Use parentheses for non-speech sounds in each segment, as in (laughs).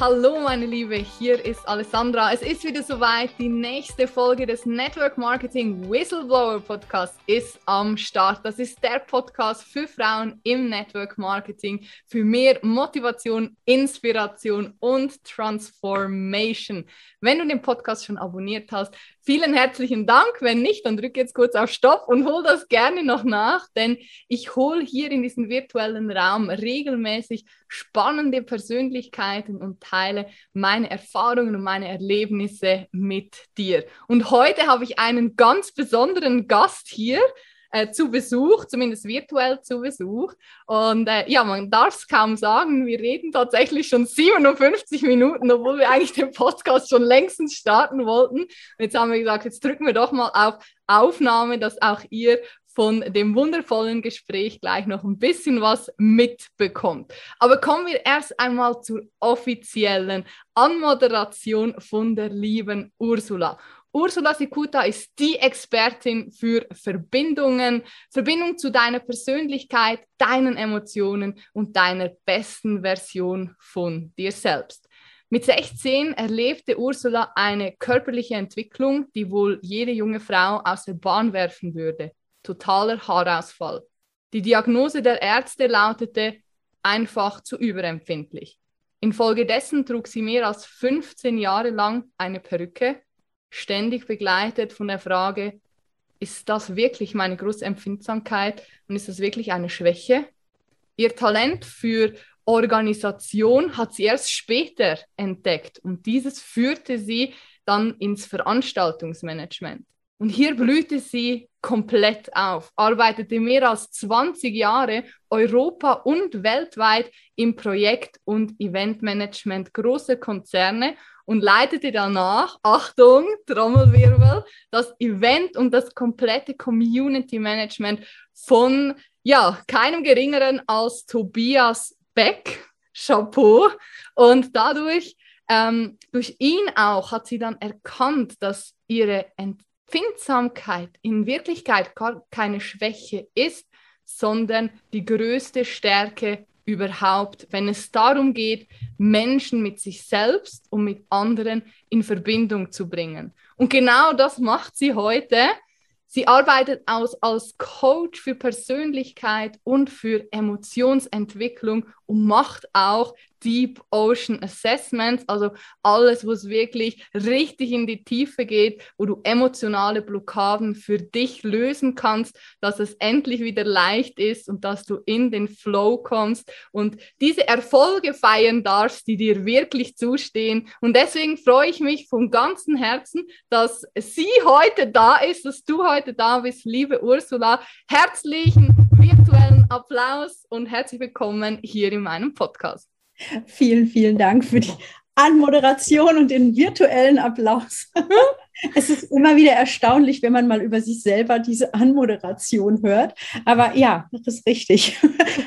Hallo meine Liebe, hier ist Alessandra. Es ist wieder soweit. Die nächste Folge des Network Marketing Whistleblower Podcast ist am Start. Das ist der Podcast für Frauen im Network Marketing für mehr Motivation, Inspiration und Transformation. Wenn du den Podcast schon abonniert hast, vielen herzlichen Dank. Wenn nicht, dann drück jetzt kurz auf Stopp und hol das gerne noch nach, denn ich hole hier in diesem virtuellen Raum regelmäßig spannende Persönlichkeiten und teile meine Erfahrungen und meine Erlebnisse mit dir. Und heute habe ich einen ganz besonderen Gast hier äh, zu Besuch, zumindest virtuell zu Besuch. Und äh, ja, man darf es kaum sagen, wir reden tatsächlich schon 57 Minuten, obwohl wir eigentlich den Podcast schon längstens starten wollten. Und jetzt haben wir gesagt, jetzt drücken wir doch mal auf Aufnahme, dass auch ihr von dem wundervollen Gespräch gleich noch ein bisschen was mitbekommt. Aber kommen wir erst einmal zur offiziellen Anmoderation von der lieben Ursula. Ursula Sikuta ist die Expertin für Verbindungen, Verbindung zu deiner Persönlichkeit, deinen Emotionen und deiner besten Version von dir selbst. Mit 16 erlebte Ursula eine körperliche Entwicklung, die wohl jede junge Frau aus der Bahn werfen würde. Totaler Haarausfall. Die Diagnose der Ärzte lautete einfach zu überempfindlich. Infolgedessen trug sie mehr als 15 Jahre lang eine Perücke, ständig begleitet von der Frage, ist das wirklich meine große Empfindsamkeit und ist das wirklich eine Schwäche? Ihr Talent für Organisation hat sie erst später entdeckt und dieses führte sie dann ins Veranstaltungsmanagement. Und hier blühte sie komplett auf, arbeitete mehr als 20 Jahre Europa und weltweit im Projekt- und Eventmanagement großer Konzerne und leitete danach, Achtung, Trommelwirbel, das Event und das komplette Community Management von ja, keinem geringeren als Tobias Beck. Chapeau. Und dadurch, ähm, durch ihn auch, hat sie dann erkannt, dass ihre Empfindsamkeit in Wirklichkeit gar keine Schwäche ist, sondern die größte Stärke überhaupt, wenn es darum geht, Menschen mit sich selbst und mit anderen in Verbindung zu bringen. Und genau das macht sie heute. Sie arbeitet aus, als Coach für Persönlichkeit und für Emotionsentwicklung und macht auch Deep Ocean Assessments, also alles, wo es wirklich richtig in die Tiefe geht, wo du emotionale Blockaden für dich lösen kannst, dass es endlich wieder leicht ist und dass du in den Flow kommst und diese Erfolge feiern darfst, die dir wirklich zustehen. Und deswegen freue ich mich von ganzem Herzen, dass sie heute da ist, dass du heute da bist, liebe Ursula. Herzlichen virtuellen Applaus und herzlich willkommen hier in meinem Podcast. Vielen, vielen Dank für die Anmoderation und den virtuellen Applaus. (laughs) es ist immer wieder erstaunlich, wenn man mal über sich selber diese Anmoderation hört. Aber ja, das ist richtig.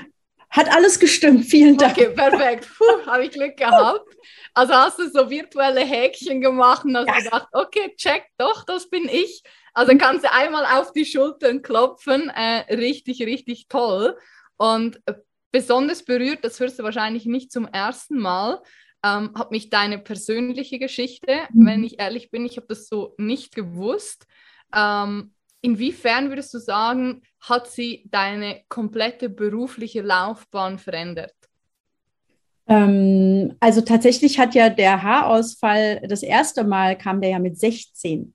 (laughs) Hat alles gestimmt. Vielen Dank. Okay, perfekt. Habe ich Glück gehabt. Also hast du so virtuelle Häkchen gemacht und hast ja. gedacht, okay, check, doch, das bin ich. Also kannst du einmal auf die Schultern klopfen. Äh, richtig, richtig toll. Und besonders berührt, das hörst du wahrscheinlich nicht zum ersten Mal, ähm, hat mich deine persönliche Geschichte, mhm. wenn ich ehrlich bin, ich habe das so nicht gewusst. Ähm, inwiefern würdest du sagen, hat sie deine komplette berufliche Laufbahn verändert? Ähm, also tatsächlich hat ja der Haarausfall, das erste Mal kam der ja mit 16.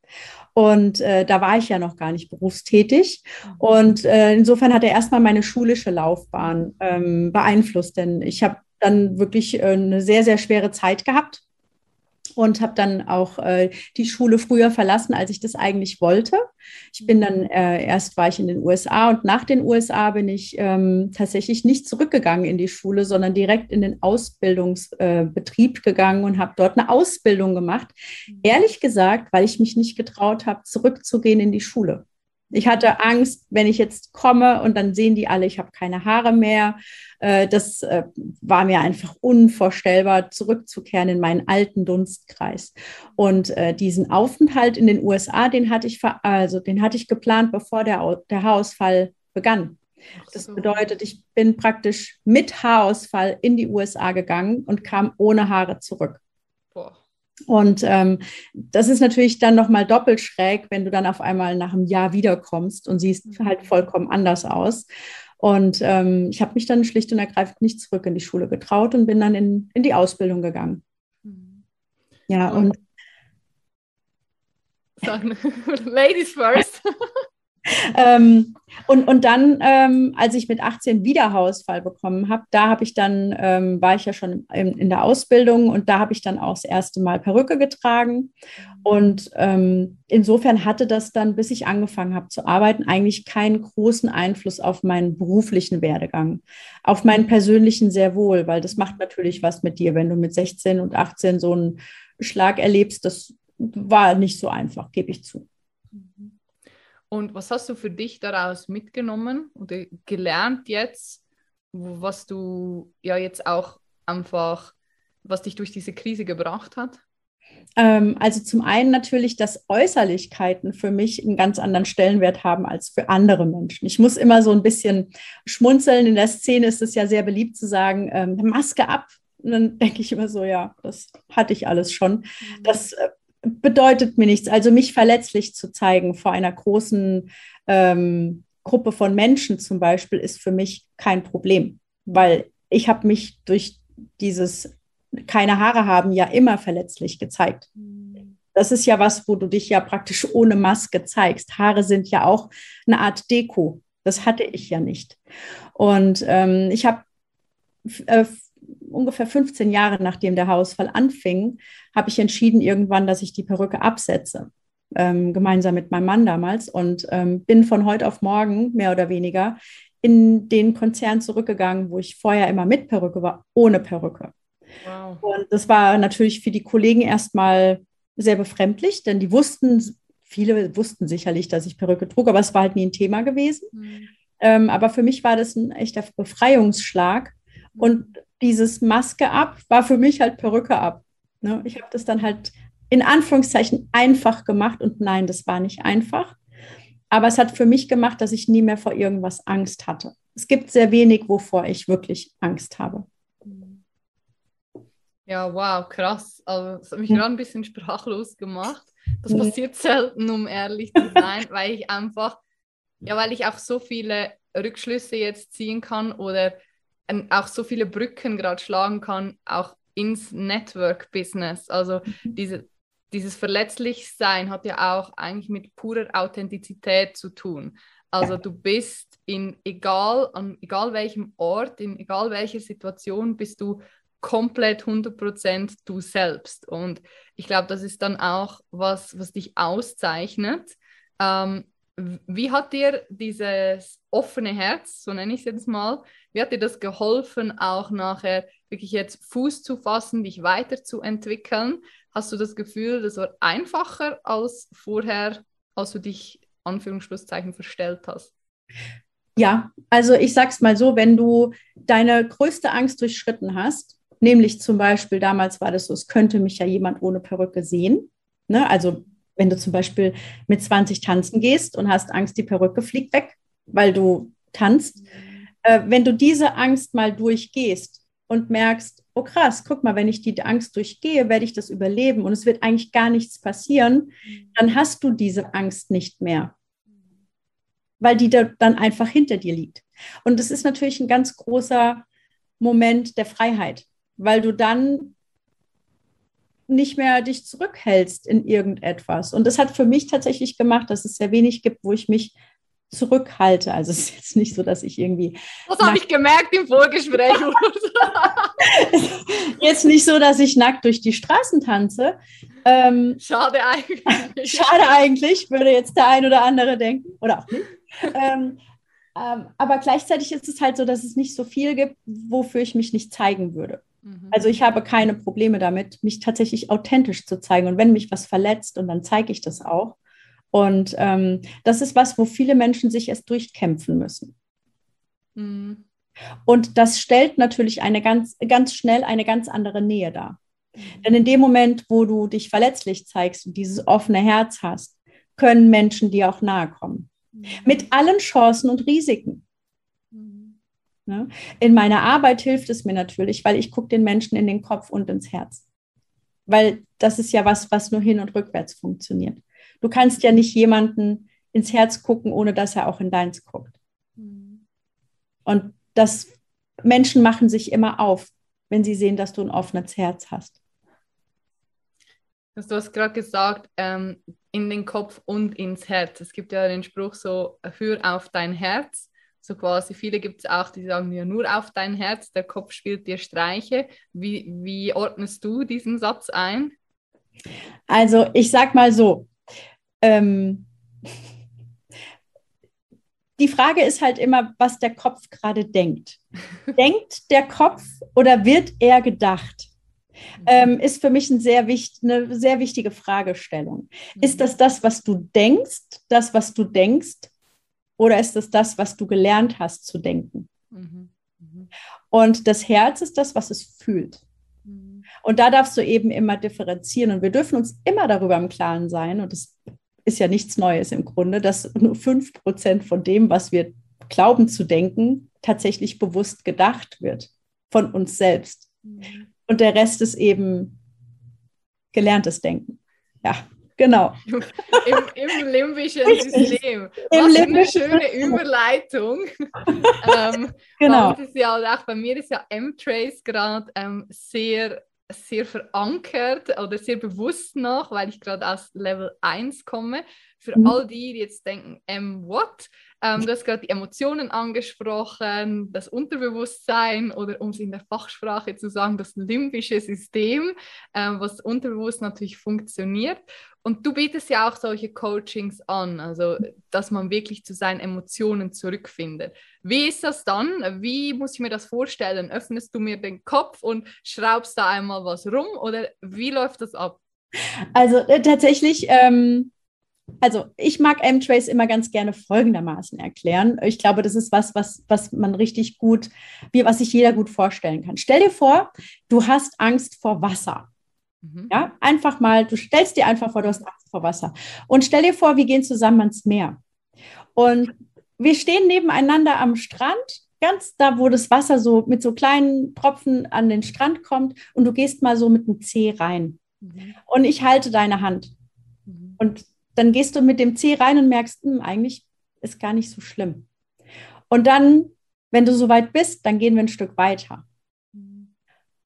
Und äh, da war ich ja noch gar nicht berufstätig. Und äh, insofern hat er erstmal meine schulische Laufbahn ähm, beeinflusst, denn ich habe dann wirklich äh, eine sehr, sehr schwere Zeit gehabt und habe dann auch äh, die Schule früher verlassen, als ich das eigentlich wollte. Ich bin dann, äh, erst war ich in den USA und nach den USA bin ich ähm, tatsächlich nicht zurückgegangen in die Schule, sondern direkt in den Ausbildungsbetrieb äh, gegangen und habe dort eine Ausbildung gemacht. Mhm. Ehrlich gesagt, weil ich mich nicht getraut habe, zurückzugehen in die Schule. Ich hatte Angst, wenn ich jetzt komme und dann sehen die alle, ich habe keine Haare mehr. Äh, das äh, war mir einfach unvorstellbar, zurückzukehren in meinen alten Dunstkreis. Und äh, diesen Aufenthalt in den USA, den hatte ich, also den hatte ich geplant, bevor der, der Haarausfall begann. Das bedeutet, ich bin praktisch mit Haarausfall in die USA gegangen und kam ohne Haare zurück. Boah. Und ähm, das ist natürlich dann nochmal doppelt schräg, wenn du dann auf einmal nach einem Jahr wiederkommst und siehst mhm. halt vollkommen anders aus. Und ähm, ich habe mich dann schlicht und ergreifend nicht zurück in die Schule getraut und bin dann in, in die Ausbildung gegangen. Mhm. Ja, und. (laughs) Ladies first. (laughs) (laughs) ähm, und, und dann, ähm, als ich mit 18 wieder Haarausfall bekommen habe, da habe ich dann, ähm, war ich ja schon in, in, der Ausbildung und da habe ich dann auch das erste Mal Perücke getragen. Und ähm, insofern hatte das dann, bis ich angefangen habe zu arbeiten, eigentlich keinen großen Einfluss auf meinen beruflichen Werdegang. Auf meinen persönlichen sehr wohl, weil das macht natürlich was mit dir, wenn du mit 16 und 18 so einen Schlag erlebst. Das war nicht so einfach, gebe ich zu. Mhm. Und was hast du für dich daraus mitgenommen oder gelernt jetzt, was du ja jetzt auch einfach, was dich durch diese Krise gebracht hat? Ähm, also zum einen natürlich, dass Äußerlichkeiten für mich einen ganz anderen Stellenwert haben als für andere Menschen. Ich muss immer so ein bisschen schmunzeln. In der Szene ist es ja sehr beliebt zu sagen, ähm, Maske ab. Und dann (laughs) denke ich immer so, ja, das hatte ich alles schon. Mhm. Das äh, bedeutet mir nichts. Also mich verletzlich zu zeigen vor einer großen ähm, Gruppe von Menschen zum Beispiel ist für mich kein Problem, weil ich habe mich durch dieses keine Haare haben ja immer verletzlich gezeigt. Das ist ja was, wo du dich ja praktisch ohne Maske zeigst. Haare sind ja auch eine Art Deko. Das hatte ich ja nicht. Und ähm, ich habe äh, ungefähr 15 Jahre nachdem der Haarausfall anfing, habe ich entschieden irgendwann, dass ich die Perücke absetze. Ähm, gemeinsam mit meinem Mann damals und ähm, bin von heute auf morgen mehr oder weniger in den Konzern zurückgegangen, wo ich vorher immer mit Perücke war, ohne Perücke. Wow. Und das war natürlich für die Kollegen erstmal sehr befremdlich, denn die wussten, viele wussten sicherlich, dass ich Perücke trug, aber es war halt nie ein Thema gewesen. Mhm. Ähm, aber für mich war das ein echter Befreiungsschlag. Und dieses Maske ab war für mich halt Perücke ab. Ne? Ich habe das dann halt in Anführungszeichen einfach gemacht und nein, das war nicht einfach. Aber es hat für mich gemacht, dass ich nie mehr vor irgendwas Angst hatte. Es gibt sehr wenig, wovor ich wirklich Angst habe. Ja, wow, krass. Also, das hat mich hm. gerade ein bisschen sprachlos gemacht. Das passiert selten, um ehrlich zu sein, weil ich einfach, ja, weil ich auch so viele Rückschlüsse jetzt ziehen kann oder auch so viele Brücken gerade schlagen kann, auch ins Network-Business. Also mhm. diese, dieses Verletzlichsein hat ja auch eigentlich mit purer Authentizität zu tun. Also du bist in egal an egal welchem Ort, in egal welcher Situation bist du komplett 100% du selbst. Und ich glaube, das ist dann auch was, was dich auszeichnet. Ähm, wie hat dir dieses offene Herz, so nenne ich es jetzt mal, wie hat dir das geholfen, auch nachher wirklich jetzt Fuß zu fassen, dich weiterzuentwickeln? Hast du das Gefühl, das war einfacher als vorher, als du dich Anführungsschlusszeichen verstellt hast? Ja, also ich sag's mal so, wenn du deine größte Angst durchschritten hast, nämlich zum Beispiel damals war das so, es könnte mich ja jemand ohne Perücke sehen. Ne? Also wenn du zum Beispiel mit 20 tanzen gehst und hast Angst, die Perücke fliegt weg, weil du tanzt. Äh, wenn du diese Angst mal durchgehst und merkst, oh krass, guck mal, wenn ich die Angst durchgehe, werde ich das überleben und es wird eigentlich gar nichts passieren, dann hast du diese Angst nicht mehr, weil die da dann einfach hinter dir liegt. Und das ist natürlich ein ganz großer Moment der Freiheit, weil du dann nicht mehr dich zurückhältst in irgendetwas. Und das hat für mich tatsächlich gemacht, dass es sehr wenig gibt, wo ich mich zurückhalte. Also es ist jetzt nicht so, dass ich irgendwie. Das habe ich gemerkt im Vorgespräch. (laughs) jetzt nicht so, dass ich nackt durch die Straßen tanze. Ähm, schade eigentlich. Schade eigentlich, würde jetzt der ein oder andere denken. Oder auch nicht. Ähm, ähm, aber gleichzeitig ist es halt so, dass es nicht so viel gibt, wofür ich mich nicht zeigen würde. Mhm. Also ich habe keine Probleme damit, mich tatsächlich authentisch zu zeigen. Und wenn mich was verletzt, und dann zeige ich das auch. Und ähm, das ist was, wo viele Menschen sich erst durchkämpfen müssen. Mhm. Und das stellt natürlich eine ganz, ganz schnell eine ganz andere Nähe dar. Mhm. Denn in dem Moment, wo du dich verletzlich zeigst und dieses offene Herz hast, können Menschen dir auch nahe kommen. Mhm. Mit allen Chancen und Risiken. Ne? In meiner Arbeit hilft es mir natürlich, weil ich gucke den Menschen in den Kopf und ins Herz. Weil das ist ja was, was nur hin und rückwärts funktioniert. Du kannst ja nicht jemanden ins Herz gucken, ohne dass er auch in deins guckt. Mhm. Und das Menschen machen sich immer auf, wenn sie sehen, dass du ein offenes Herz hast. Du hast gerade gesagt, ähm, in den Kopf und ins Herz. Es gibt ja den Spruch so, hör auf dein Herz. So quasi, viele gibt es auch, die sagen ja nur auf dein Herz, der Kopf spielt dir Streiche. Wie, wie ordnest du diesen Satz ein? Also ich sag mal so, ähm, die Frage ist halt immer, was der Kopf gerade denkt. (laughs) denkt der Kopf oder wird er gedacht? Ähm, ist für mich ein sehr wichtig, eine sehr wichtige Fragestellung. Ist das das, was du denkst, das, was du denkst, oder ist es das, was du gelernt hast zu denken? Mhm. Mhm. Und das Herz ist das, was es fühlt. Mhm. Und da darfst du eben immer differenzieren. Und wir dürfen uns immer darüber im Klaren sein. Und das ist ja nichts Neues im Grunde, dass nur 5% von dem, was wir glauben zu denken, tatsächlich bewusst gedacht wird von uns selbst. Mhm. Und der Rest ist eben gelerntes Denken. Ja, Genau. Im, im limbischen System. Was Im limbischen eine schöne Überleitung. (laughs) ähm, genau. Das ist ja auch bei mir ist ja M-Trace gerade ähm, sehr, sehr verankert oder sehr bewusst noch, weil ich gerade aus Level 1 komme. Für mhm. all die, die jetzt denken, M-What? Ähm, du hast gerade die Emotionen angesprochen, das Unterbewusstsein oder um es in der Fachsprache zu sagen, das limbische System, ähm, was unterbewusst natürlich funktioniert. Und du bietest ja auch solche Coachings an, also dass man wirklich zu seinen Emotionen zurückfindet. Wie ist das dann? Wie muss ich mir das vorstellen? Öffnest du mir den Kopf und schraubst da einmal was rum oder wie läuft das ab? Also äh, tatsächlich ähm, also ich mag M-Trace immer ganz gerne folgendermaßen erklären. Ich glaube, das ist was, was, was man richtig gut, wie, was sich jeder gut vorstellen kann. Stell dir vor, du hast Angst vor Wasser. Mhm. Ja, einfach mal, du stellst dir einfach vor, du hast Angst vor Wasser. Und stell dir vor, wir gehen zusammen ans Meer. Und wir stehen nebeneinander am Strand, ganz da, wo das Wasser so mit so kleinen Tropfen an den Strand kommt. Und du gehst mal so mit einem Zeh rein. Mhm. Und ich halte deine Hand. Mhm. Und dann gehst du mit dem C rein und merkst, hm, eigentlich ist gar nicht so schlimm. Und dann, wenn du soweit bist, dann gehen wir ein Stück weiter.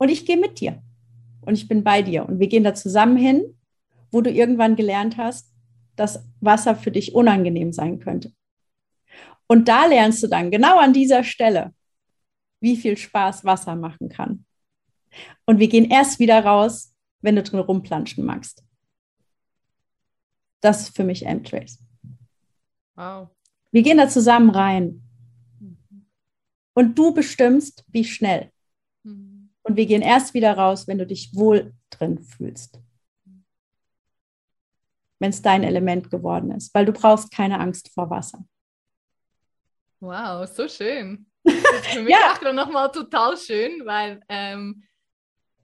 Und ich gehe mit dir. Und ich bin bei dir. Und wir gehen da zusammen hin, wo du irgendwann gelernt hast, dass Wasser für dich unangenehm sein könnte. Und da lernst du dann genau an dieser Stelle, wie viel Spaß Wasser machen kann. Und wir gehen erst wieder raus, wenn du drin rumplanschen magst. Das ist für mich M-Trace. Wow. Wir gehen da zusammen rein. Und du bestimmst, wie schnell. Und wir gehen erst wieder raus, wenn du dich wohl drin fühlst. Wenn es dein Element geworden ist, weil du brauchst keine Angst vor Wasser. Wow, so schön. (laughs) Das ist für mich ja. auch nochmal total schön, weil ähm,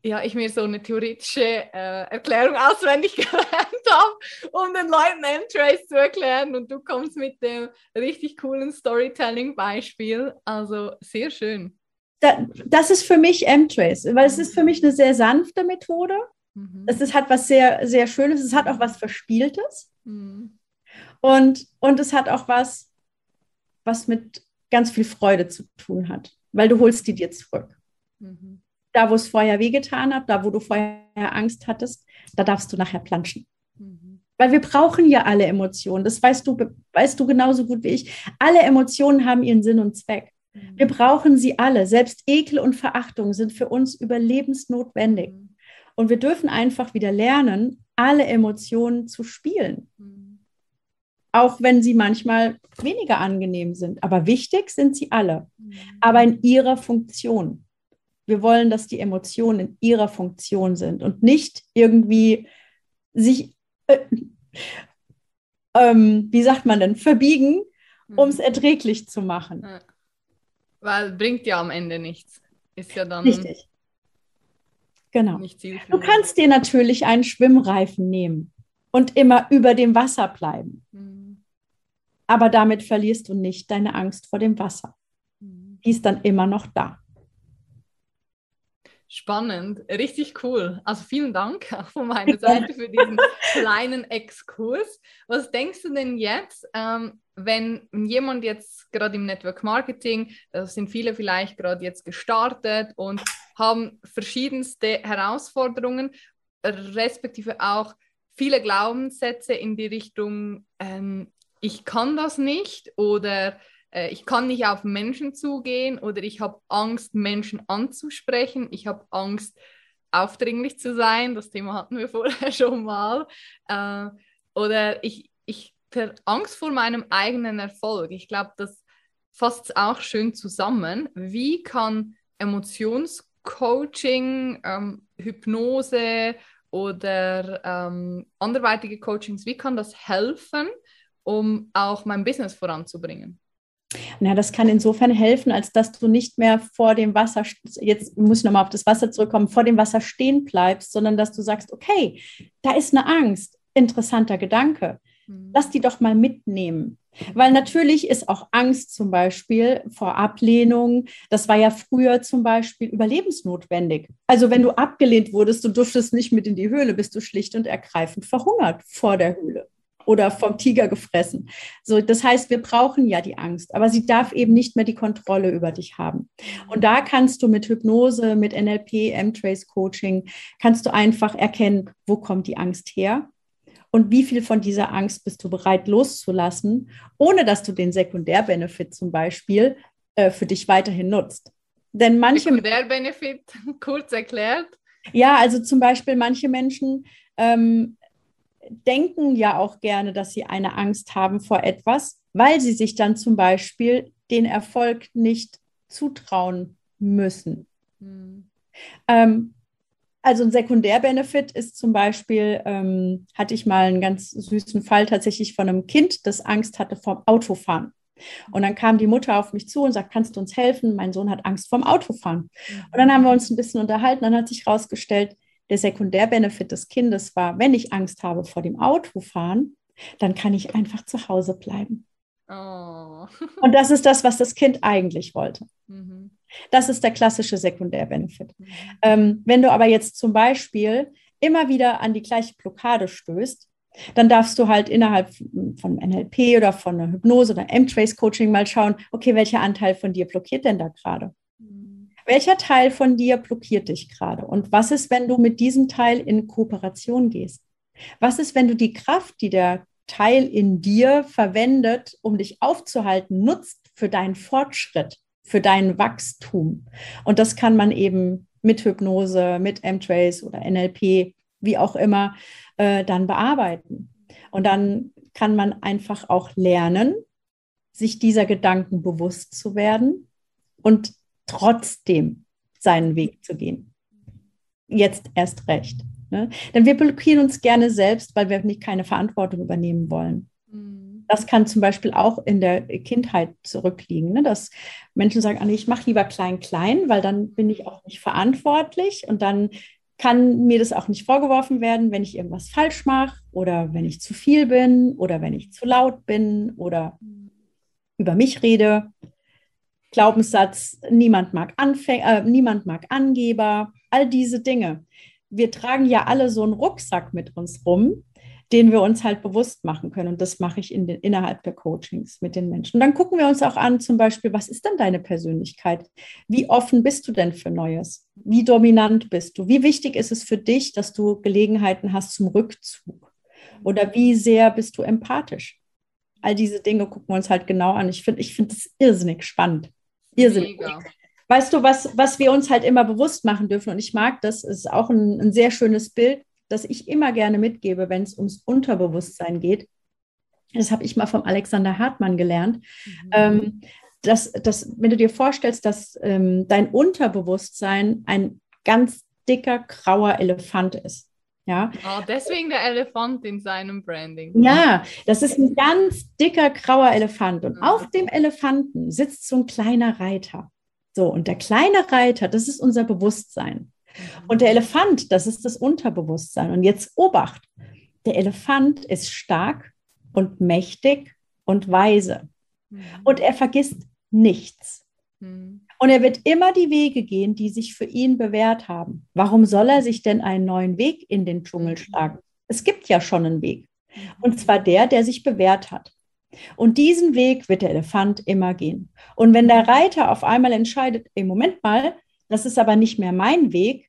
ja, ich mir so eine theoretische äh, Erklärung auswendig (laughs) gelernt habe, um den Leuten M-Trace zu erklären und du kommst mit dem richtig coolen Storytelling-Beispiel. Also sehr schön. Da, das ist für mich M-Trace, weil es ist für mich eine sehr sanfte Methode. Mhm. Es ist, hat was sehr, sehr Schönes, es hat auch was Verspieltes. Mhm. Und, und es hat auch was, was mit ganz viel Freude zu tun hat, weil du holst die dir zurück. Mhm da, wo es vorher wehgetan hat, da, wo du vorher Angst hattest, da darfst du nachher planschen. Mhm. Weil wir brauchen ja alle Emotionen. Das weißt du, weißt du genauso gut wie ich. Alle Emotionen haben ihren Sinn und Zweck. Mhm. Wir brauchen sie alle. Selbst Ekel und Verachtung sind für uns überlebensnotwendig. Mhm. Und wir dürfen einfach wieder lernen, alle Emotionen zu spielen. Mhm. Auch wenn sie manchmal weniger angenehm sind. Aber wichtig sind sie alle. Mhm. Aber in ihrer Funktion. Wir wollen, dass die Emotionen in ihrer Funktion sind und nicht irgendwie sich, äh, ähm, wie sagt man denn, verbiegen, mhm. um es erträglich zu machen. Weil bringt ja am Ende nichts. Ist ja dann. Richtig. Genau. Du kannst dir natürlich einen Schwimmreifen nehmen und immer über dem Wasser bleiben. Mhm. Aber damit verlierst du nicht deine Angst vor dem Wasser. Mhm. die ist dann immer noch da. Spannend, richtig cool. Also vielen Dank (laughs) auch von meiner Seite für diesen (laughs) kleinen Exkurs. Was denkst du denn jetzt, ähm, wenn jemand jetzt gerade im Network Marketing, da sind viele vielleicht gerade jetzt gestartet und haben verschiedenste Herausforderungen, respektive auch viele Glaubenssätze in die Richtung, ähm, ich kann das nicht oder äh, ich kann nicht auf Menschen zugehen oder ich habe Angst, Menschen anzusprechen. Ich habe Angst, aufdringlich zu sein. Das Thema hatten wir (laughs) vorher schon mal. Äh, oder ich, ich Angst vor meinem eigenen Erfolg. Ich glaube, das fasst auch schön zusammen. Wie kann Emotionscoaching, ähm, Hypnose oder ähm, anderweitige Coachings, wie kann das helfen, um auch mein Business voranzubringen? Na, das kann insofern helfen, als dass du nicht mehr vor dem Wasser, jetzt muss ich nochmal auf das Wasser zurückkommen, vor dem Wasser stehen bleibst, sondern dass du sagst, okay, da ist eine Angst, interessanter Gedanke. Mhm. Lass die doch mal mitnehmen. Weil natürlich ist auch Angst zum Beispiel vor Ablehnung. Das war ja früher zum Beispiel überlebensnotwendig. Also wenn du abgelehnt wurdest, du durftest nicht mit in die Höhle, bist du schlicht und ergreifend verhungert vor der Höhle oder vom Tiger gefressen. So, das heißt, wir brauchen ja die Angst, aber sie darf eben nicht mehr die Kontrolle über dich haben. Und da kannst du mit Hypnose, mit NLP, M-Trace Coaching, kannst du einfach erkennen, wo kommt die Angst her und wie viel von dieser Angst bist du bereit loszulassen, ohne dass du den Sekundärbenefit zum Beispiel äh, für dich weiterhin nutzt. Denn manche Sekundärbenefit, (laughs) kurz erklärt. Ja, also zum Beispiel manche Menschen ähm, denken ja auch gerne, dass sie eine Angst haben vor etwas, weil sie sich dann zum Beispiel den Erfolg nicht zutrauen müssen. Mhm. Ähm, also ein Sekundärbenefit ist zum Beispiel, ähm, hatte ich mal einen ganz süßen Fall tatsächlich von einem Kind, das Angst hatte vom Autofahren. Und dann kam die Mutter auf mich zu und sagt, kannst du uns helfen? Mein Sohn hat Angst vom Autofahren. Und dann haben wir uns ein bisschen unterhalten. Dann hat sich herausgestellt, der Sekundärbenefit des Kindes war, wenn ich Angst habe vor dem Autofahren, dann kann ich einfach zu Hause bleiben. Oh. Und das ist das, was das Kind eigentlich wollte. Mhm. Das ist der klassische Sekundärbenefit. Mhm. Ähm, wenn du aber jetzt zum Beispiel immer wieder an die gleiche Blockade stößt, dann darfst du halt innerhalb von NLP oder von einer Hypnose oder M-Trace-Coaching mal schauen, okay, welcher Anteil von dir blockiert denn da gerade? Welcher Teil von dir blockiert dich gerade? Und was ist, wenn du mit diesem Teil in Kooperation gehst? Was ist, wenn du die Kraft, die der Teil in dir verwendet, um dich aufzuhalten, nutzt für deinen Fortschritt, für dein Wachstum? Und das kann man eben mit Hypnose, mit M-Trace oder NLP, wie auch immer, äh, dann bearbeiten. Und dann kann man einfach auch lernen, sich dieser Gedanken bewusst zu werden und trotzdem seinen Weg zu gehen. Jetzt erst recht. Ne? Denn wir blockieren uns gerne selbst, weil wir nicht keine Verantwortung übernehmen wollen. Mhm. Das kann zum Beispiel auch in der Kindheit zurückliegen, ne? dass Menschen sagen, ah, ich mache lieber klein, klein, weil dann bin ich auch nicht verantwortlich und dann kann mir das auch nicht vorgeworfen werden, wenn ich irgendwas falsch mache oder wenn ich zu viel bin oder wenn ich zu laut bin oder mhm. über mich rede. Glaubenssatz, niemand mag, Anfäng äh, niemand mag Angeber, all diese Dinge. Wir tragen ja alle so einen Rucksack mit uns rum, den wir uns halt bewusst machen können. Und das mache ich in den, innerhalb der Coachings mit den Menschen. Und dann gucken wir uns auch an, zum Beispiel, was ist denn deine Persönlichkeit? Wie offen bist du denn für Neues? Wie dominant bist du? Wie wichtig ist es für dich, dass du Gelegenheiten hast zum Rückzug? Oder wie sehr bist du empathisch? All diese Dinge gucken wir uns halt genau an. Ich finde ich find irrsinnig spannend. Irrsinnig. Mega. Weißt du, was, was wir uns halt immer bewusst machen dürfen, und ich mag das, ist auch ein, ein sehr schönes Bild, das ich immer gerne mitgebe, wenn es ums Unterbewusstsein geht. Das habe ich mal vom Alexander Hartmann gelernt. Mhm. Ähm, dass, dass, wenn du dir vorstellst, dass ähm, dein Unterbewusstsein ein ganz dicker grauer Elefant ist. Ja. Oh, deswegen der Elefant in seinem Branding. Ja, das ist ein ganz dicker grauer Elefant. Und mhm. auf dem Elefanten sitzt so ein kleiner Reiter. So, und der kleine Reiter, das ist unser Bewusstsein. Mhm. Und der Elefant, das ist das Unterbewusstsein. Und jetzt Obacht, der Elefant ist stark und mächtig und weise. Mhm. Und er vergisst nichts. Mhm. Und er wird immer die Wege gehen, die sich für ihn bewährt haben. Warum soll er sich denn einen neuen Weg in den Dschungel mhm. schlagen? Es gibt ja schon einen Weg. Mhm. Und zwar der, der sich bewährt hat. Und diesen Weg wird der Elefant immer gehen. Und wenn der Reiter auf einmal entscheidet, im Moment mal, das ist aber nicht mehr mein Weg,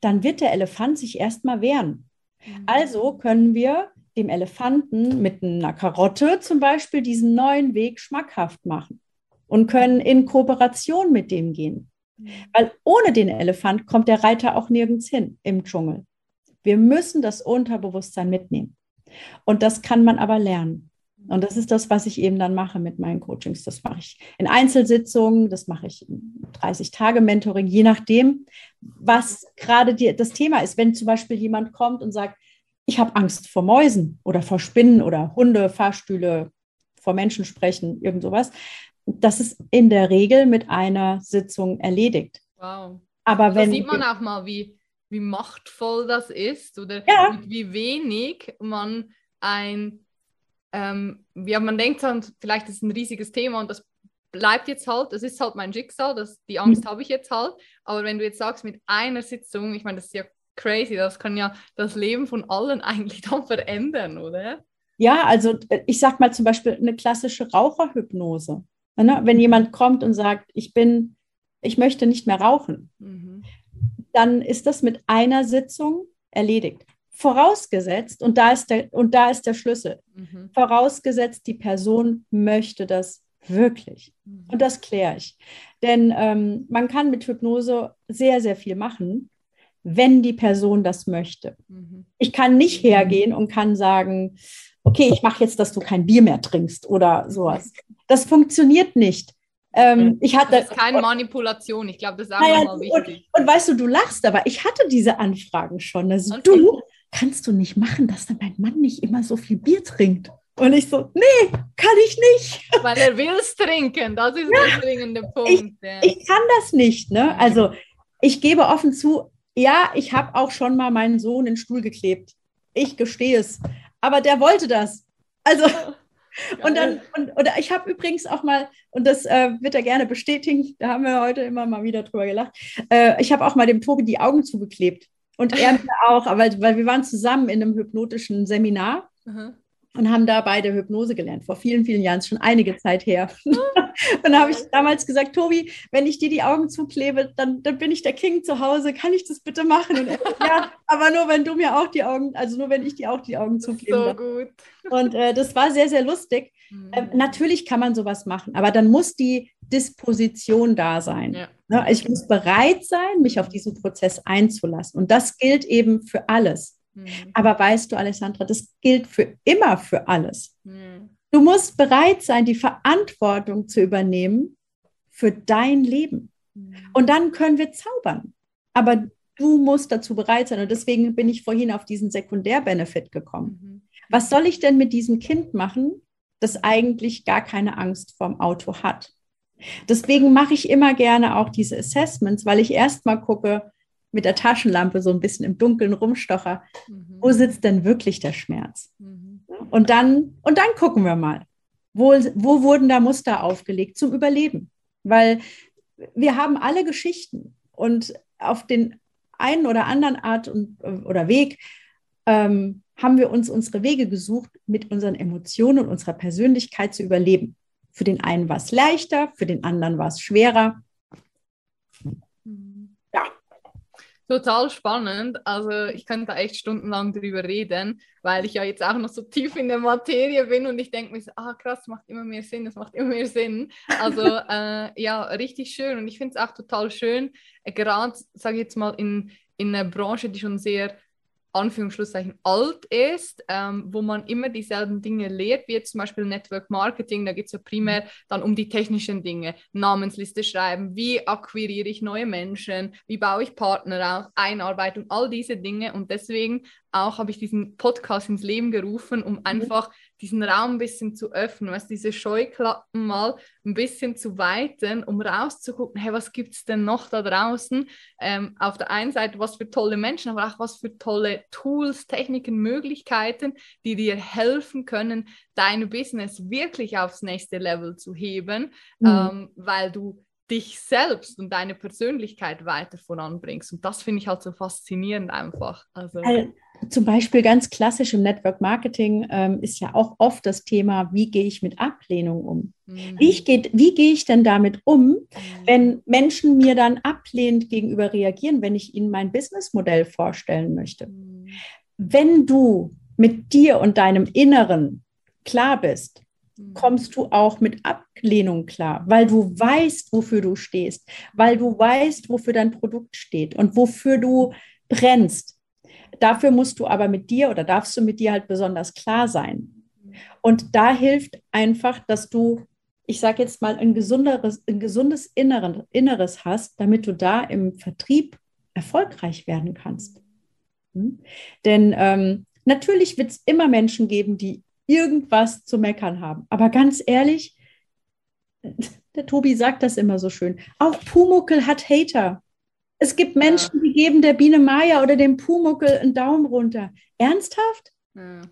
dann wird der Elefant sich erstmal wehren. Mhm. Also können wir dem Elefanten mit einer Karotte zum Beispiel diesen neuen Weg schmackhaft machen und können in Kooperation mit dem gehen. Mhm. Weil ohne den Elefant kommt der Reiter auch nirgends hin im Dschungel. Wir müssen das Unterbewusstsein mitnehmen. Und das kann man aber lernen. Und das ist das, was ich eben dann mache mit meinen Coachings. Das mache ich in Einzelsitzungen, das mache ich in 30 Tage Mentoring, je nachdem, was gerade das Thema ist. Wenn zum Beispiel jemand kommt und sagt, ich habe Angst vor Mäusen oder vor Spinnen oder Hunde, Fahrstühle, vor Menschen sprechen, irgend sowas. Das ist in der Regel mit einer Sitzung erledigt. Wow. Aber wenn, da sieht man auch mal, wie, wie machtvoll das ist oder ja. wie wenig man ein, ähm, wie man denkt, vielleicht ist es ein riesiges Thema und das bleibt jetzt halt, das ist halt mein Schicksal, das, die Angst mhm. habe ich jetzt halt. Aber wenn du jetzt sagst, mit einer Sitzung, ich meine, das ist ja crazy. Das kann ja das Leben von allen (laughs) eigentlich dann verändern, oder? Ja, also äh, ich sag mal zum Beispiel eine klassische Raucherhypnose. Ne? Wenn jemand kommt und sagt, ich bin, ich möchte nicht mehr rauchen, mhm. dann ist das mit einer Sitzung erledigt. Vorausgesetzt, und da ist der, und da ist der Schlüssel, mhm. vorausgesetzt, die Person möchte das wirklich. Mhm. Und das kläre ich. Denn ähm, man kann mit Hypnose sehr, sehr viel machen wenn die Person das möchte. Mhm. Ich kann nicht mhm. hergehen und kann sagen, okay, ich mache jetzt, dass du kein Bier mehr trinkst oder sowas. Das funktioniert nicht. Ähm, ich hatte, das ist keine Manipulation, ich glaube, das ist auch naja, nochmal wichtig. Und, und, weißt du, du lachst, aber ich hatte diese Anfragen schon. Also okay. du kannst du nicht machen, dass dann mein Mann nicht immer so viel Bier trinkt. Und ich so, nee, kann ich nicht. Weil er will es trinken, das ist ja, der dringende Punkt. Ich, ja. ich kann das nicht. Ne? Also ich gebe offen zu, ja, ich habe auch schon mal meinen Sohn in den Stuhl geklebt. Ich gestehe es. Aber der wollte das. Also, (laughs) (laughs) und dann, und, oder ich habe übrigens auch mal, und das äh, wird er gerne bestätigen, da haben wir heute immer mal wieder drüber gelacht, äh, ich habe auch mal dem Tobi die Augen zugeklebt. Und er (laughs) auch, weil, weil wir waren zusammen in einem hypnotischen Seminar. Mhm und haben da beide Hypnose gelernt, vor vielen, vielen Jahren, schon einige Zeit her. (laughs) und da habe ich damals gesagt, Tobi, wenn ich dir die Augen zuklebe, dann, dann bin ich der King zu Hause, kann ich das bitte machen? Und er, (laughs) ja, aber nur wenn du mir auch die Augen, also nur wenn ich dir auch die Augen zuklebe. So gut. Und äh, das war sehr, sehr lustig. Mhm. Ähm, natürlich kann man sowas machen, aber dann muss die Disposition da sein. Ja. Ne? Ich muss bereit sein, mich auf diesen Prozess einzulassen. Und das gilt eben für alles. Mhm. Aber weißt du, Alessandra, das gilt für immer für alles. Mhm. Du musst bereit sein, die Verantwortung zu übernehmen für dein Leben. Mhm. Und dann können wir zaubern. Aber du musst dazu bereit sein. Und deswegen bin ich vorhin auf diesen Sekundärbenefit gekommen. Mhm. Was soll ich denn mit diesem Kind machen, das eigentlich gar keine Angst vorm Auto hat? Deswegen mache ich immer gerne auch diese Assessments, weil ich erstmal gucke, mit der Taschenlampe so ein bisschen im Dunkeln rumstocher, mhm. wo sitzt denn wirklich der Schmerz? Mhm. Und, dann, und dann gucken wir mal, wo, wo wurden da Muster aufgelegt zum Überleben? Weil wir haben alle Geschichten und auf den einen oder anderen Art und, oder Weg ähm, haben wir uns unsere Wege gesucht, mit unseren Emotionen und unserer Persönlichkeit zu überleben. Für den einen war es leichter, für den anderen war es schwerer. Total spannend. Also ich könnte da echt stundenlang drüber reden, weil ich ja jetzt auch noch so tief in der Materie bin und ich denke mir so, ah krass, macht immer mehr Sinn, das macht immer mehr Sinn. Also (laughs) äh, ja, richtig schön und ich finde es auch total schön, äh, gerade, sage ich jetzt mal, in, in einer Branche, die schon sehr Anführungsschlusszeichen alt ist, ähm, wo man immer dieselben Dinge lehrt, wie jetzt zum Beispiel Network Marketing, da geht es ja primär dann um die technischen Dinge, Namensliste schreiben, wie akquiriere ich neue Menschen, wie baue ich Partner auf, Einarbeitung, all diese Dinge. Und deswegen auch habe ich diesen Podcast ins Leben gerufen, um mhm. einfach diesen Raum ein bisschen zu öffnen, was diese Scheuklappen mal ein bisschen zu weiten, um rauszugucken, hey, was gibt es denn noch da draußen? Ähm, auf der einen Seite, was für tolle Menschen, aber auch was für tolle Tools, Techniken, Möglichkeiten, die dir helfen können, dein Business wirklich aufs nächste Level zu heben, mhm. ähm, weil du dich selbst und deine Persönlichkeit weiter voranbringst. Und das finde ich halt so faszinierend einfach. Also, zum Beispiel ganz klassisch im Network Marketing ähm, ist ja auch oft das Thema, wie gehe ich mit Ablehnung um? Mhm. Wie, geht, wie gehe ich denn damit um, mhm. wenn Menschen mir dann ablehnend gegenüber reagieren, wenn ich ihnen mein Businessmodell vorstellen möchte? Mhm. Wenn du mit dir und deinem Inneren klar bist, Mhm. kommst du auch mit Ablehnung klar, weil du weißt, wofür du stehst, weil du weißt, wofür dein Produkt steht und wofür du brennst. Dafür musst du aber mit dir oder darfst du mit dir halt besonders klar sein. Und da hilft einfach, dass du, ich sage jetzt mal, ein, gesunderes, ein gesundes Inneren, Inneres hast, damit du da im Vertrieb erfolgreich werden kannst. Hm? Denn ähm, natürlich wird es immer Menschen geben, die irgendwas zu meckern haben. Aber ganz ehrlich, (laughs) der Tobi sagt das immer so schön. Auch Pumuckel hat Hater. Es gibt Menschen, die geben der Biene Maya oder dem Pumuckel einen Daumen runter. Ernsthaft? Ja.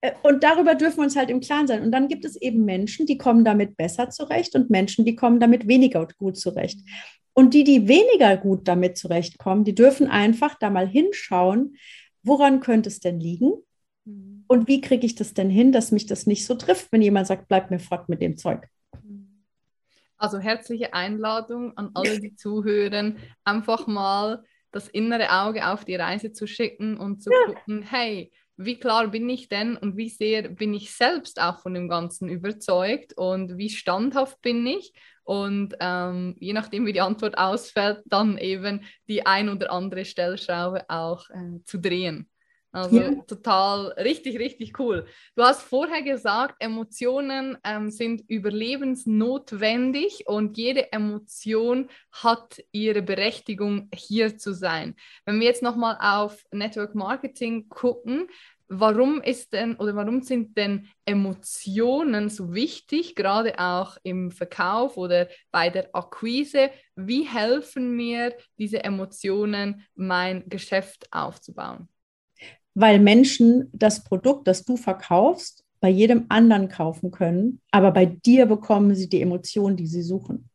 Äh, und darüber dürfen wir uns halt im Klaren sein. Und dann gibt es eben Menschen, die kommen damit besser zurecht und Menschen, die kommen damit weniger gut zurecht. Und die, die weniger gut damit zurechtkommen, die dürfen einfach da mal hinschauen, woran könnte es denn liegen? Mhm. Und wie kriege ich das denn hin, dass mich das nicht so trifft, wenn jemand sagt, bleib mir fort mit dem Zeug? Also herzliche Einladung an alle, (laughs) die zuhören, einfach mal das innere Auge auf die Reise zu schicken und zu ja. gucken, hey, wie klar bin ich denn und wie sehr bin ich selbst auch von dem Ganzen überzeugt und wie standhaft bin ich und ähm, je nachdem, wie die Antwort ausfällt, dann eben die ein oder andere Stellschraube auch äh, zu drehen. Also ja. total richtig, richtig cool. Du hast vorher gesagt, Emotionen ähm, sind überlebensnotwendig und jede Emotion hat ihre Berechtigung, hier zu sein. Wenn wir jetzt nochmal auf Network Marketing gucken, warum ist denn oder warum sind denn Emotionen so wichtig, gerade auch im Verkauf oder bei der Akquise? Wie helfen mir diese Emotionen, mein Geschäft aufzubauen? Weil Menschen das Produkt, das du verkaufst, bei jedem anderen kaufen können, aber bei dir bekommen sie die Emotionen, die sie suchen.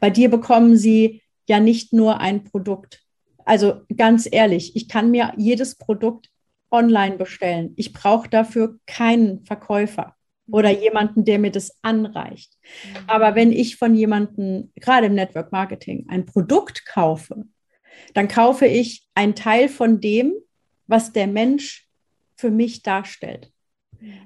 Bei dir bekommen sie ja nicht nur ein Produkt. Also ganz ehrlich, ich kann mir jedes Produkt online bestellen. Ich brauche dafür keinen Verkäufer oder jemanden, der mir das anreicht. Mhm. Aber wenn ich von jemandem, gerade im Network Marketing, ein Produkt kaufe, dann kaufe ich einen Teil von dem, was der Mensch für mich darstellt.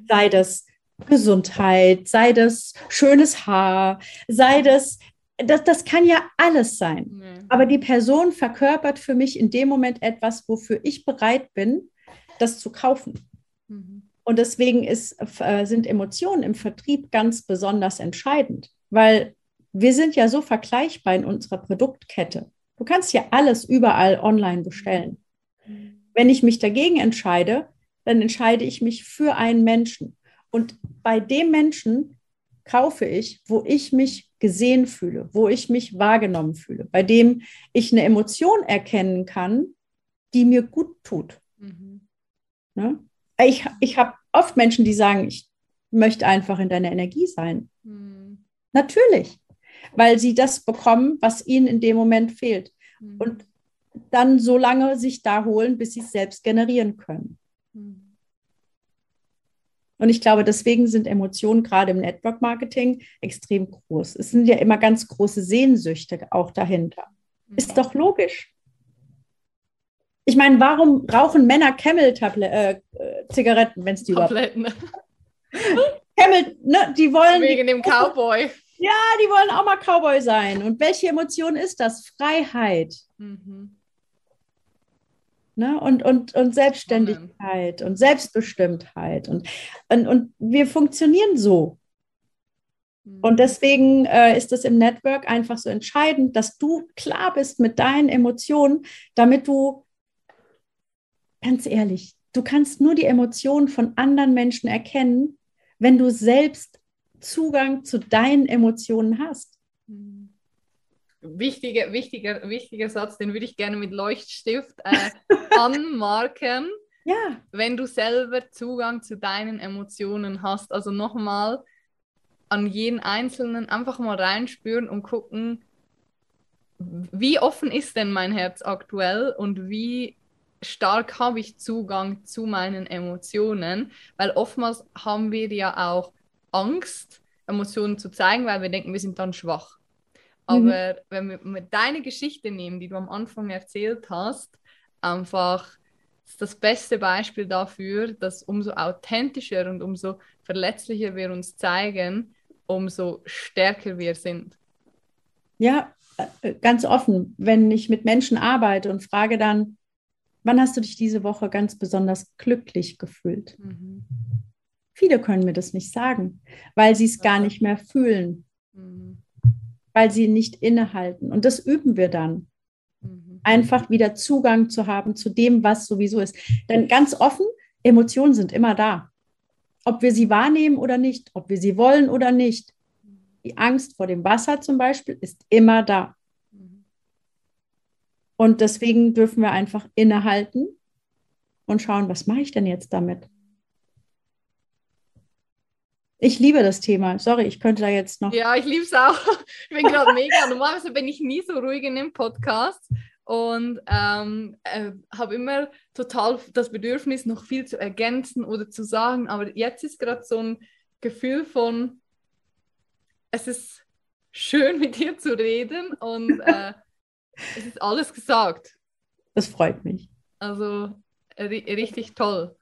Sei das Gesundheit, sei das schönes Haar, sei das, das, das kann ja alles sein. Mhm. Aber die Person verkörpert für mich in dem Moment etwas, wofür ich bereit bin, das zu kaufen. Mhm. Und deswegen ist, äh, sind Emotionen im Vertrieb ganz besonders entscheidend, weil wir sind ja so vergleichbar in unserer Produktkette. Du kannst ja alles überall online bestellen. Mhm. Wenn ich mich dagegen entscheide, dann entscheide ich mich für einen Menschen. Und bei dem Menschen kaufe ich, wo ich mich gesehen fühle, wo ich mich wahrgenommen fühle, bei dem ich eine Emotion erkennen kann, die mir gut tut. Mhm. Ne? Ich, ich habe oft Menschen, die sagen, ich möchte einfach in deiner Energie sein. Mhm. Natürlich, weil sie das bekommen, was ihnen in dem Moment fehlt. Mhm. Und dann so lange sich da holen, bis sie es selbst generieren können. Hm. Und ich glaube, deswegen sind Emotionen gerade im Network Marketing extrem groß. Es sind ja immer ganz große Sehnsüchte auch dahinter. Ist doch logisch. Ich meine, warum rauchen Männer Camel-Zigaretten, äh, wenn es die Tabletten. überhaupt... (laughs) Camel, ne, die wollen... Wegen dem Cowboy. Ja, die wollen auch mal Cowboy sein. Und welche Emotion ist das? Freiheit. Mhm. Ne? Und, und, und Selbstständigkeit und Selbstbestimmtheit. Und, und, und wir funktionieren so. Mhm. Und deswegen äh, ist es im Network einfach so entscheidend, dass du klar bist mit deinen Emotionen, damit du, ganz ehrlich, du kannst nur die Emotionen von anderen Menschen erkennen, wenn du selbst Zugang zu deinen Emotionen hast. Mhm wichtiger, wichtiger, wichtiger Satz, den würde ich gerne mit Leuchtstift äh, (laughs) anmarken. Ja. Wenn du selber Zugang zu deinen Emotionen hast. Also nochmal, an jeden Einzelnen einfach mal reinspüren und gucken, wie offen ist denn mein Herz aktuell und wie stark habe ich Zugang zu meinen Emotionen, weil oftmals haben wir ja auch Angst, Emotionen zu zeigen, weil wir denken, wir sind dann schwach. Mhm. Aber mhm. wenn wir mit deine Geschichte nehmen, die du am Anfang erzählt hast, einfach ist das beste Beispiel dafür, dass umso authentischer und umso verletzlicher wir uns zeigen, umso stärker wir sind. Ja, äh, ganz offen, wenn ich mit Menschen arbeite und frage dann, wann hast du dich diese Woche ganz besonders glücklich gefühlt? Mhm. Viele können mir das nicht sagen, weil sie es ja. gar nicht mehr fühlen, mhm. Weil sie nicht innehalten. Und das üben wir dann. Mhm. Einfach wieder Zugang zu haben zu dem, was sowieso ist. Denn ganz offen, Emotionen sind immer da. Ob wir sie wahrnehmen oder nicht, ob wir sie wollen oder nicht. Die Angst vor dem Wasser zum Beispiel ist immer da. Und deswegen dürfen wir einfach innehalten und schauen, was mache ich denn jetzt damit? Ich liebe das Thema. Sorry, ich könnte da jetzt noch. Ja, ich liebe es auch. (laughs) Ich bin gerade mega. Normalerweise bin ich nie so ruhig in dem Podcast und ähm, äh, habe immer total das Bedürfnis, noch viel zu ergänzen oder zu sagen. Aber jetzt ist gerade so ein Gefühl von, es ist schön mit dir zu reden und äh, es ist alles gesagt. Das freut mich. Also richtig toll.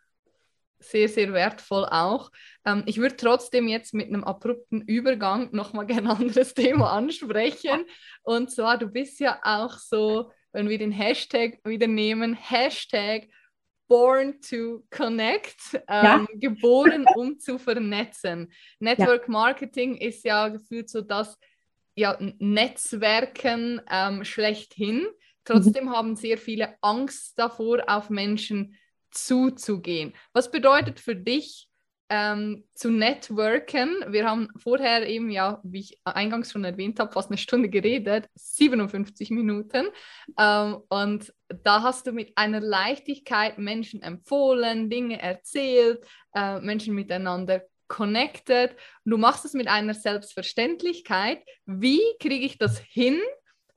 Sehr, sehr wertvoll auch. Ähm, ich würde trotzdem jetzt mit einem abrupten Übergang nochmal (laughs) gerne ein anderes Thema ansprechen. Und zwar, du bist ja auch so, wenn wir den Hashtag wieder nehmen, Hashtag Born to Connect, ähm, ja. geboren, um zu vernetzen. Network. Marketing ist ja gefühlt so das ja, Netzwerken ähm, schlechthin. Trotzdem mhm. haben sehr viele Angst davor, auf Menschen zuzugehen. Was bedeutet für dich ähm, zu networken? Wir haben vorher eben, ja, wie ich eingangs schon erwähnt habe, fast eine Stunde geredet, 57 Minuten. Ähm, und da hast du mit einer Leichtigkeit Menschen empfohlen, Dinge erzählt, äh, Menschen miteinander connected. Du machst es mit einer Selbstverständlichkeit. Wie kriege ich das hin?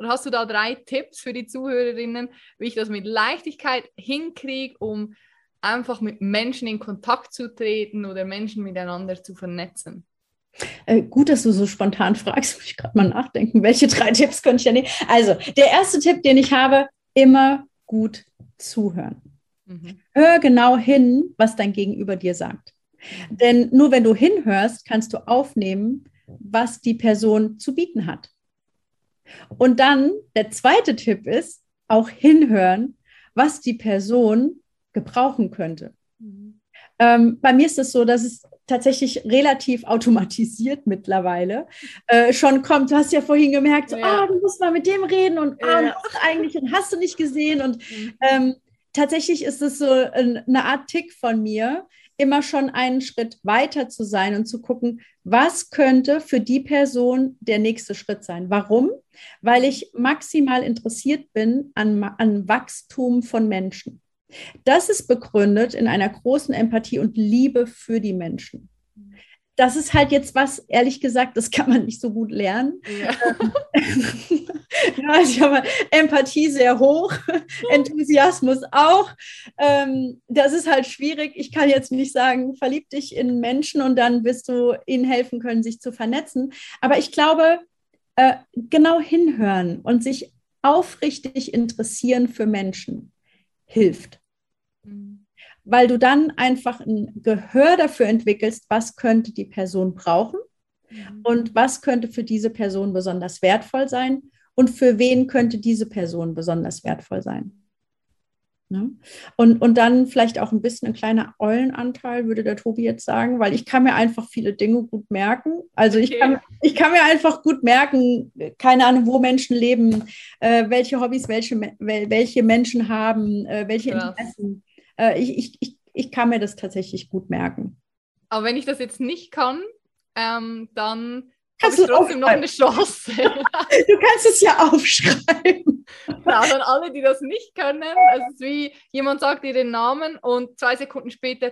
Und hast du da drei Tipps für die Zuhörerinnen, wie ich das mit Leichtigkeit hinkriege, um einfach mit Menschen in Kontakt zu treten oder Menschen miteinander zu vernetzen? Äh, gut, dass du so spontan fragst. (laughs) Muss ich gerade mal nachdenken, welche drei Tipps könnte ich ja nehmen. Also, der erste Tipp, den ich habe, immer gut zuhören. Mhm. Hör genau hin, was dein Gegenüber dir sagt. Denn nur wenn du hinhörst, kannst du aufnehmen, was die Person zu bieten hat. Und dann der zweite Tipp ist, auch hinhören, was die Person gebrauchen könnte. Mhm. Ähm, bei mir ist es so, dass es tatsächlich relativ automatisiert mittlerweile äh, schon kommt. Du hast ja vorhin gemerkt, so, ja. oh, du musst mal mit dem reden und ah, ja. oh, eigentlich und hast du nicht gesehen. Und mhm. ähm, tatsächlich ist es so eine Art Tick von mir, immer schon einen Schritt weiter zu sein und zu gucken, was könnte für die Person der nächste Schritt sein. Warum? Weil ich maximal interessiert bin an, an Wachstum von Menschen. Das ist begründet in einer großen Empathie und Liebe für die Menschen das ist halt jetzt was, ehrlich gesagt, das kann man nicht so gut lernen. Ja. (laughs) ja also ich habe Empathie sehr hoch, (laughs) Enthusiasmus auch. Ähm, das ist halt schwierig. Ich kann jetzt nicht sagen, verlieb dich in Menschen und dann wirst du ihnen helfen können, sich zu vernetzen. Aber ich glaube, äh, genau hinhören und sich aufrichtig interessieren für Menschen hilft. Mhm weil du dann einfach ein Gehör dafür entwickelst, was könnte die Person brauchen mhm. und was könnte für diese Person besonders wertvoll sein und für wen könnte diese Person besonders wertvoll sein. Ne? Und, und dann vielleicht auch ein bisschen ein kleiner Eulenanteil, würde der Tobi jetzt sagen, weil ich kann mir einfach viele Dinge gut merken. Also okay. ich, kann, ich kann mir einfach gut merken, keine Ahnung, wo Menschen leben, äh, welche Hobbys welche, welche Menschen haben, äh, welche Krass. Interessen äh, ich, ich, ich, ich kann mir das tatsächlich gut merken. Aber wenn ich das jetzt nicht kann, ähm, dann habe ich trotzdem noch eine Chance. (laughs) (laughs) du kannst es ja aufschreiben. Ja, dann alle, die das nicht können, es ist wie jemand sagt dir den Namen und zwei Sekunden später,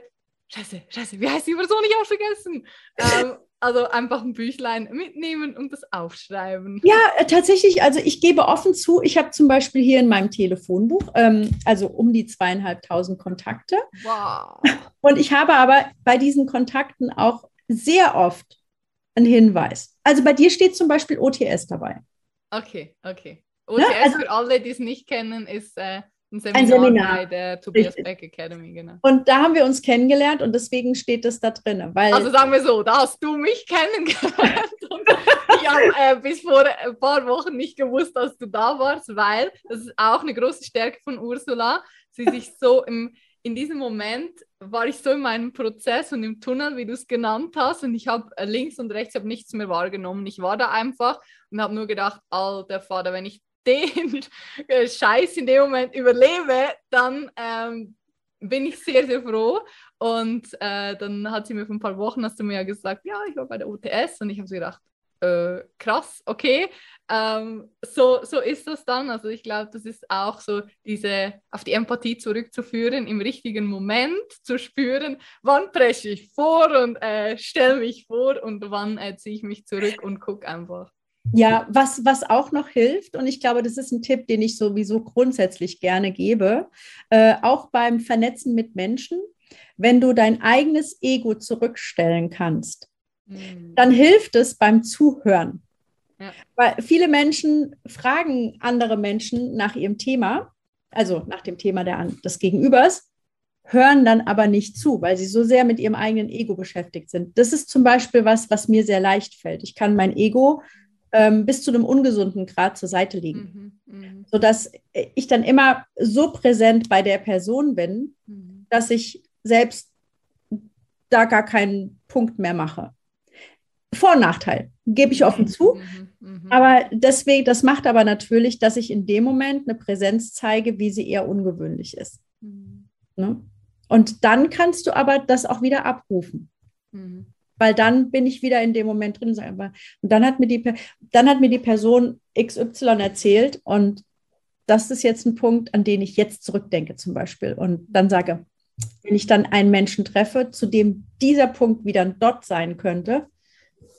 Scheiße, Scheiße, wie heißt die Person? Ich habe vergessen. Ähm, also einfach ein Büchlein mitnehmen und das aufschreiben. Ja, äh, tatsächlich. Also ich gebe offen zu, ich habe zum Beispiel hier in meinem Telefonbuch, ähm, also um die zweieinhalbtausend Kontakte. Wow. Und ich habe aber bei diesen Kontakten auch sehr oft einen Hinweis. Also bei dir steht zum Beispiel OTS dabei. Okay, okay. OTS Ja, also- für alle, die es nicht kennen, ist äh, ein Seminar, Ein Seminar. bei der Tobias Richtig. Beck Academy, genau. Und da haben wir uns kennengelernt und deswegen steht das da drin. Also sagen wir so, da hast du mich kennengelernt und ich habe äh, bis vor ein paar Wochen nicht gewusst, dass du da warst, weil das ist auch eine große Stärke von Ursula. Sie sich so im, in diesem Moment war ich so in meinem Prozess und im Tunnel, wie du es genannt hast, und ich habe äh, links und rechts habe nichts mehr wahrgenommen. Ich war da einfach und habe nur gedacht, alter Vater, wenn ich den äh, Scheiß in dem Moment überlebe, dann ähm, bin ich sehr, sehr froh. Und äh, dann hat sie mir vor ein paar Wochen, hast du mir ja gesagt, ja, ich war bei der UTS und ich habe so gedacht, äh, krass, okay, ähm, so, so ist das dann. Also ich glaube, das ist auch so diese, auf die Empathie zurückzuführen, im richtigen Moment zu spüren, wann presche ich vor und äh, stelle mich vor und wann äh, ziehe ich mich zurück und gucke einfach. Ja, was, was auch noch hilft, und ich glaube, das ist ein Tipp, den ich sowieso grundsätzlich gerne gebe, äh, auch beim Vernetzen mit Menschen, wenn du dein eigenes Ego zurückstellen kannst, Mhm. dann hilft es beim Zuhören. Ja. Weil viele Menschen fragen andere Menschen nach ihrem Thema, also nach dem Thema der, des Gegenübers, hören dann aber nicht zu, weil sie so sehr mit ihrem eigenen Ego beschäftigt sind. Das ist zum Beispiel was, was mir sehr leicht fällt. Ich kann mein Ego ähm, bis zu einem ungesunden Grad zur Seite legen, Mhm. Mhm. sodass ich dann immer so präsent bei der Person bin, Mhm. dass ich selbst da gar keinen Punkt mehr mache. Vor- und Nachteil, gebe ich offen zu. Mhm. Mhm. Aber deswegen, das macht aber natürlich, dass ich in dem Moment eine Präsenz zeige, wie sie eher ungewöhnlich ist. Mhm. Ne? Und dann kannst du aber das auch wieder abrufen. Mhm. Weil dann bin ich wieder in dem Moment drin. Und dann hat mir die, dann hat mir die Person XY erzählt und das ist jetzt ein Punkt, an den ich jetzt zurückdenke zum Beispiel. Und dann sage, wenn ich dann einen Menschen treffe, zu dem dieser Punkt wieder ein Dot sein könnte,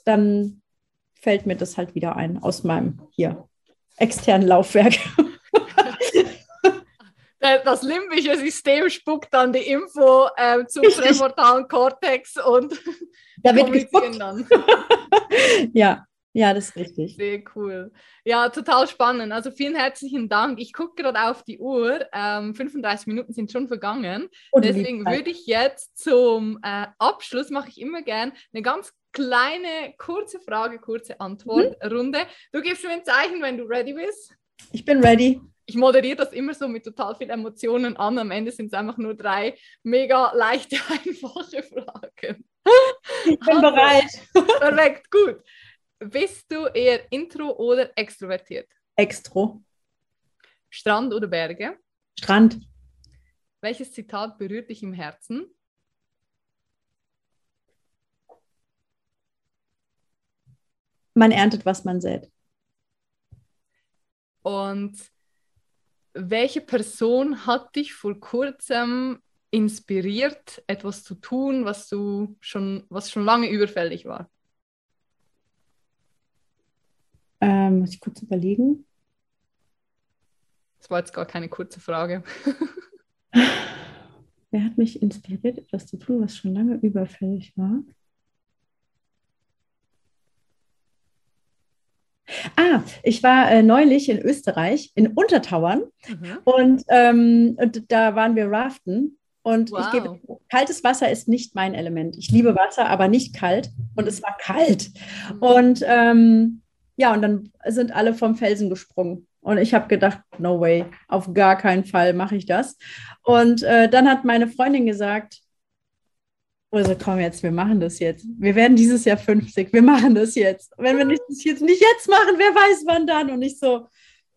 dann fällt mir das halt wieder ein aus meinem hier externen Laufwerk. (laughs) Äh, Das limbische System spuckt dann die Info äh, zum prämortalen Kortex und Da wird gespuckt. dann. (laughs) Ja, ja, das ist richtig. Sehr cool. Ja, total spannend. Also vielen herzlichen Dank. Ich gucke gerade auf die Uhr. Ähm, 35 Minuten sind schon vergangen. Und Deswegen würde ich jetzt zum äh, Abschluss, mache ich immer gern eine ganz kleine, kurze Frage, kurze Antwortrunde. Du gibst mir ein Zeichen, wenn du ready bist. Ich bin ready. Ich moderiere das immer so mit total viel Emotionen an. Am Ende sind es einfach nur drei mega leichte, (laughs) einfache Fragen. Ich bin Also. bereit. Perfekt, gut. Bist du eher intro oder extrovertiert? Extro. Strand oder Berge? Strand. Welches Zitat berührt dich im Herzen? Man erntet, was man sät. Und welche Person hat dich vor kurzem inspiriert, etwas zu tun, was du schon, was schon lange überfällig war? Ähm, muss ich kurz überlegen. Das war jetzt gar keine kurze Frage. (laughs) Wer hat mich inspiriert, etwas zu tun, was schon lange überfällig war? Ah, ich war äh, neulich in Österreich, in Untertauern, Mhm. und, ähm, und da waren wir raften. Und ich Wow. gebe, kaltes Wasser ist nicht mein Element. Ich liebe Wasser, aber nicht kalt. Und es war kalt. Und ähm, ja, und dann sind alle vom Felsen gesprungen. Und ich habe gedacht, no way, auf gar keinen Fall mache ich das. Und äh, dann hat meine Freundin gesagt, also komm jetzt, wir machen das jetzt. Wir werden dieses Jahr 50, wir machen das jetzt. Wenn wir nicht- das jetzt nicht jetzt machen, wer weiß wann dann. Und ich so,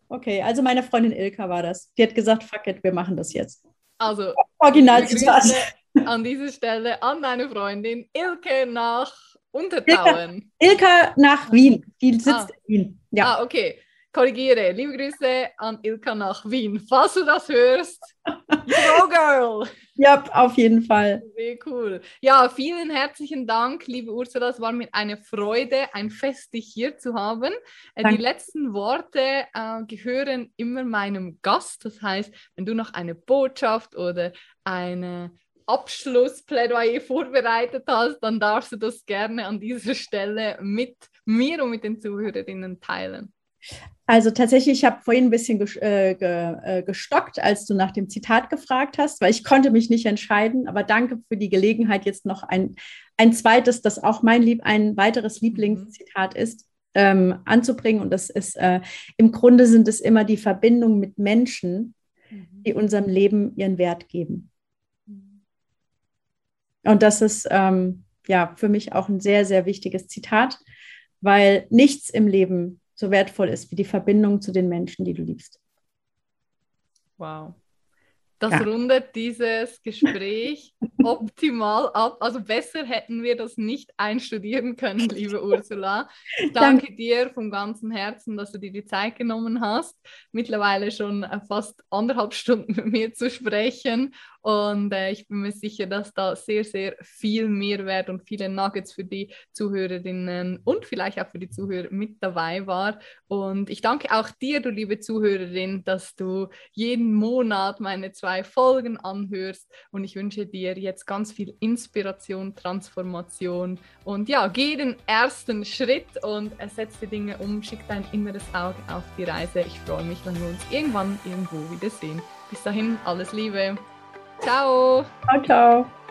okay, also meine Freundin Ilka war das. Die hat gesagt, fuck it, wir machen das jetzt. Also, Original (laughs) an dieser Stelle an deine Freundin Ilke nach Untertauen. Ilka nach Wien. Die sitzt Ah. in Wien. Ja. Ah, okay. Korrigiere. Liebe Grüße an Ilka nach Wien. Falls du das hörst, go girl! Ja, auf jeden Fall. Sehr cool. Ja, vielen herzlichen Dank, liebe Ursula. Es war mir eine Freude, ein Fest, dich hier zu haben. Äh, Danke. Die letzten Worte äh, gehören immer meinem Gast. Das heißt, wenn du noch eine Botschaft oder eine Abschlussplädoyer vorbereitet hast, dann darfst du das gerne an dieser Stelle mit mir und mit den Zuhörerinnen teilen. Also tatsächlich, ich habe vorhin ein bisschen äh, äh, gestockt, als du nach dem Zitat gefragt hast, weil ich konnte mich nicht entscheiden. Aber danke für die Gelegenheit, jetzt noch ein, ein zweites, das auch mein Lieb, ein weiteres mhm. Lieblingszitat ist, ähm, anzubringen. Und das ist, äh, im Grunde sind es immer die Verbindungen mit Menschen, die mhm. unserem Leben ihren Wert geben. Und das ist ähm, ja für mich auch ein sehr, sehr wichtiges Zitat, weil nichts im Leben so wertvoll ist wie die Verbindung zu den Menschen, die du liebst. Wow. Das ja. rundet dieses Gespräch (laughs) optimal ab. Also besser hätten wir das nicht einstudieren können, liebe Ursula. Danke, Danke dir vom ganzen Herzen, dass du dir die Zeit genommen hast, mittlerweile schon fast anderthalb Stunden mit mir zu sprechen und äh, ich bin mir sicher, dass da sehr, sehr viel Mehrwert und viele Nuggets für die Zuhörerinnen und vielleicht auch für die Zuhörer mit dabei war. Und ich danke auch dir, du liebe Zuhörerin, dass du jeden Monat meine zwei Folgen anhörst. Und ich wünsche dir jetzt ganz viel Inspiration, Transformation und ja, geh den ersten Schritt und ersetze die Dinge um, schick dein inneres Auge auf die Reise. Ich freue mich, wenn wir uns irgendwann irgendwo wiedersehen. Bis dahin, alles Liebe. Ciao. Ciao, ciao.